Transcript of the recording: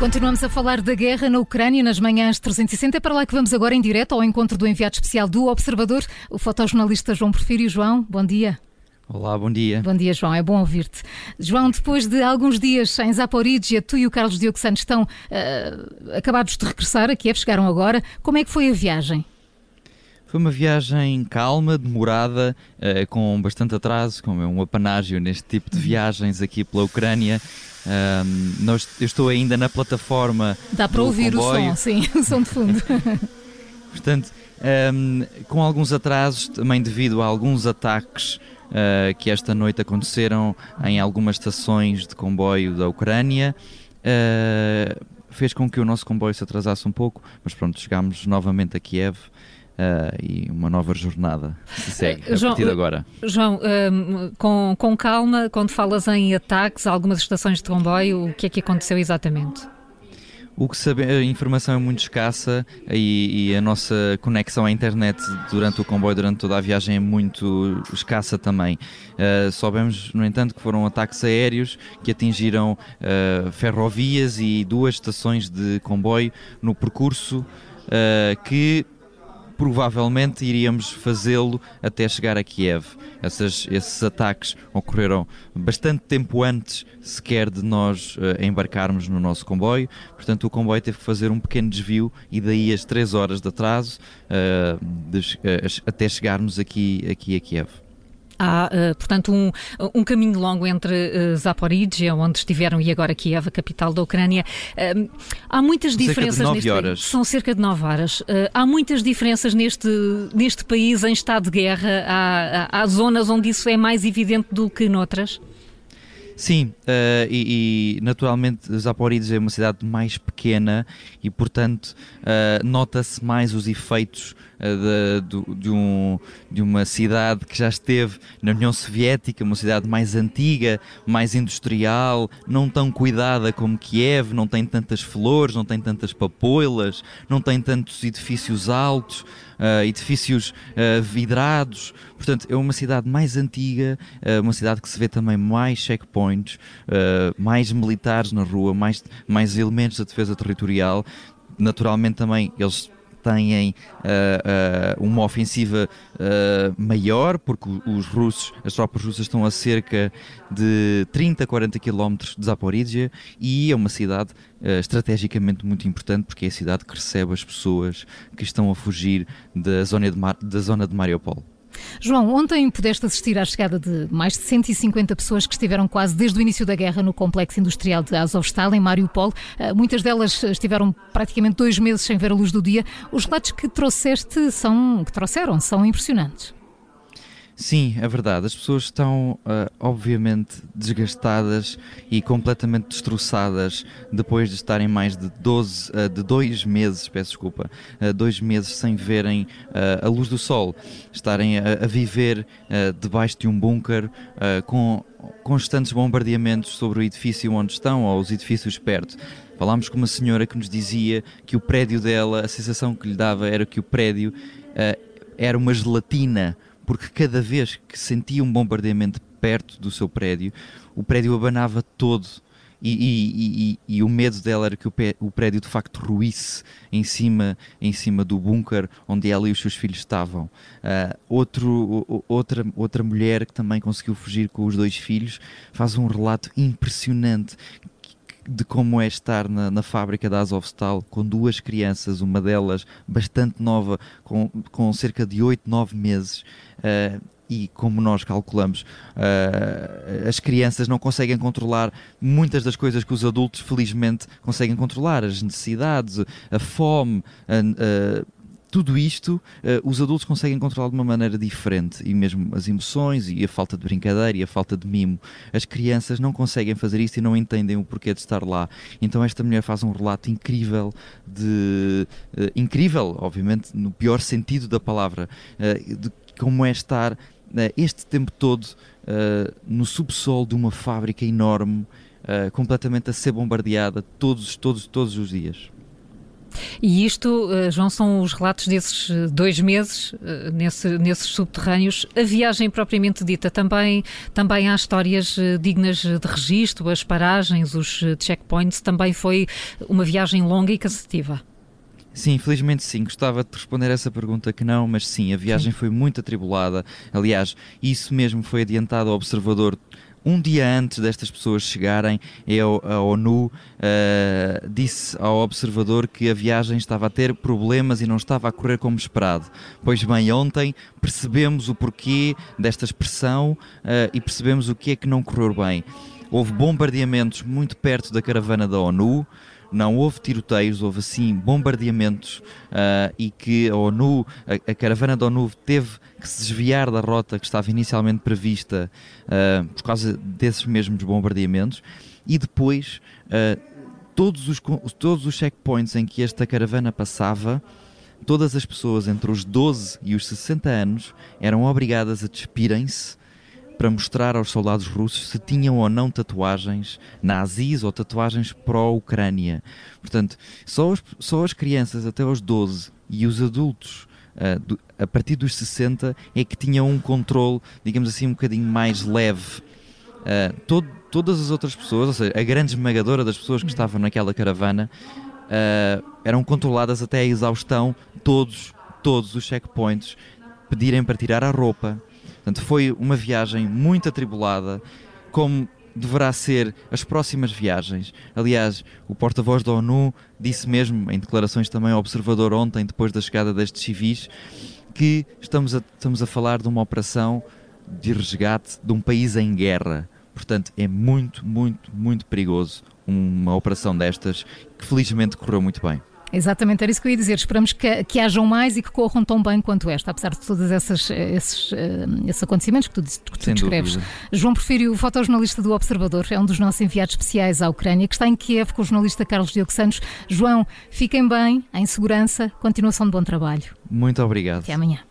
Continuamos a falar da guerra na Ucrânia nas manhãs 360. É para lá que vamos agora em direto ao encontro do enviado especial do Observador, o fotojornalista João Porfírio. João, bom dia. Olá, bom dia. Bom dia, João. É bom ouvir-te. João, depois de alguns dias em Zaporizhia, tu e o Carlos Diogo Santos estão uh, acabados de regressar a Kiev, chegaram agora. Como é que foi a viagem? Foi uma viagem calma, demorada, uh, com bastante atraso, como é um apanágio neste tipo de uhum. viagens aqui pela Ucrânia. Um, nós, eu estou ainda na plataforma. Dá para ouvir comboio. o som, sim, o som de fundo. Portanto, um, com alguns atrasos, também devido a alguns ataques uh, que esta noite aconteceram em algumas estações de comboio da Ucrânia. Uh, fez com que o nosso comboio se atrasasse um pouco, mas pronto, chegámos novamente a Kiev Uh, e uma nova jornada se segue João, a partir de agora. João, um, com, com calma, quando falas em ataques a algumas estações de comboio, o que é que aconteceu exatamente? O que sabe, a informação é muito escassa e, e, a nossa conexão à internet durante o comboio, durante toda a viagem, é muito escassa também. Uh, soubemos, no entanto, que foram ataques aéreos que atingiram uh, ferrovias e duas estações de comboio no percurso uh, que provavelmente iríamos fazê-lo até chegar a Kiev. Essas, esses ataques ocorreram bastante tempo antes sequer de nós uh, embarcarmos no nosso comboio, portanto o comboio teve que fazer um pequeno desvio e daí as 3 horas de atraso uh, de, uh, até chegarmos aqui, aqui a Kiev. Há, uh, portanto, um, um caminho longo entre uh, Zaporizhia, onde estiveram, e agora Kiev, a capital da Ucrânia. Uh, há muitas cerca diferenças neste horas. São cerca de nove horas. há muitas diferenças neste, neste país em estado de guerra. Há, há, há zonas onde isso é mais evidente do que noutras? Sim, uh, e, e, naturalmente Zaporizhia é uma cidade mais pequena e, portanto, uh, nota-se mais os efeitos uh, de, de, de, um, de uma cidade que já esteve na União Soviética, uma cidade mais antiga, mais industrial, não tão cuidada como Kiev, não tem tantas flores, não tem tantas papoilas, não tem tantos edifícios altos uh, edifícios uh, vidrados. Portanto, é uma cidade mais antiga, uh, uma cidade que se vê também mais checkpoints, mais militares na rua, mais, mais elementos da defesa territorial. Naturalmente, também eles têm uh, uh, uma ofensiva uh, maior, porque os russos, as tropas russas estão a cerca de 30, 40 quilómetros de Zaporizhia e é uma cidade estrategicamente muito importante porque é a cidade que recebe as pessoas que estão a fugir da zona de, Mar da zona de Mariupol. João, ontem pudeste assistir à chegada de mais de 150 pessoas que estiveram quase desde o início da guerra no complexo industrial de Azovstal, em Mariupol. Ah, muitas delas estiveram praticamente dois meses sem ver a luz do dia. Os relatos que trouxeste são, que trouxeram são impressionantes. Sim, é verdade. As pessoas estão, uh, obviamente, desgastadas e completamente destroçadas depois de estarem mais de 12, uh, de dois meses, peço desculpa, uh, dois meses sem verem a luz do sol, estarem a, a viver debaixo de um bunker com constantes bombardeamentos sobre o edifício onde estão ou os edifícios perto. Falámos com uma senhora que nos dizia que o prédio dela, a sensação que lhe dava era que o prédio era uma gelatina porque cada vez que sentia um bombardeamento perto do seu prédio, o prédio abanava todo. E, e, e, e, o medo dela era que o, prédio de facto ruísse em cima, em cima do bunker onde ela e os seus filhos estavam. Uh, outro, outra, outra mulher que também conseguiu fugir com os dois filhos faz um relato impressionante de como é estar na, na fábrica da Azovstal com duas crianças, uma delas bastante nova, com, com cerca de 8, 9 meses. Uh, e como nós calculamos, uh, as crianças não conseguem controlar muitas das coisas que os adultos, felizmente, conseguem controlar, as necessidades, a fome, uh, tudo isto uh, os adultos conseguem controlar de uma maneira diferente e mesmo as emoções e a falta de brincadeira e a falta de mimo. As crianças não conseguem fazer isto e não entendem o porquê de estar lá. Então esta mulher faz um relato incrível de uh, incrível, obviamente, no pior sentido da palavra, uh, de como é estar este tempo todo no subsolo de uma fábrica enorme, completamente a ser bombardeada todos, todos, todos os dias. E isto, uh, João, são os relatos desses dois meses uh, nesse, nesses subterrâneos. A viagem propriamente dita, também, também há histórias dignas de registro, as paragens, os checkpoints, também foi uma viagem longa e cansativa. Sim, felizmente sim. Gostava de responder essa pergunta que não, mas sim, a viagem sim. foi muito atribulada. Aliás, isso mesmo foi adiantado ao observador um dia antes destas pessoas chegarem, a ONU uh, disse ao observador que a viagem estava a ter problemas e não estava a correr como esperado. Pois bem, ontem percebemos o porquê desta expressão uh, e percebemos o que é que não correu bem. Houve bombardeamentos muito perto da caravana da ONU não houve tiroteios, houve sim bombardeamentos uh, e que a ONU, a, a, caravana da ONU teve que se desviar da rota que estava inicialmente prevista uh, por causa desses mesmos bombardeamentos. E depois uh, todos, os, todos os checkpoints em que esta caravana passava todas as pessoas entre os 12 e os 60 anos eram obrigadas a despirem-se para mostrar aos soldados russos se tinham ou não tatuagens nazis ou tatuagens pró-Ucrânia. Portanto, só, os, só as crianças até aos 12 e os adultos uh, do, a partir dos 60 é que tinham um controle, digamos assim, um bocadinho mais leve. Uh, todo, todas as outras pessoas, ou seja, a grande esmagadora das pessoas que estavam naquela caravana, uh, eram controladas até a exaustão, todos, todos os checkpoints, pedirem para tirar a roupa, Portanto, foi uma viagem muito atribulada, como deverá ser as próximas viagens. Aliás, o porta-voz da ONU disse mesmo, em declarações também ao Observador ontem, depois da chegada destes civis, que estamos a, estamos a falar de uma operação de resgate de um país em guerra. Portanto, é muito, muito, muito perigoso uma operação destas que felizmente correu muito bem. Exatamente, era isso que eu ia dizer. Esperamos que, que hajam mais e que corram tão bem quanto esta, apesar de todos esses, esses, eh, esses acontecimentos que tu, que tu descreves. Dúvida. João Porfírio, fotojornalista do Observador, é um dos nossos enviados especiais à Ucrânia, que está em Kiev com o jornalista Carlos Diogo Santos. João, fiquem bem, em segurança, continuação de bom trabalho. Muito obrigado. Até amanhã.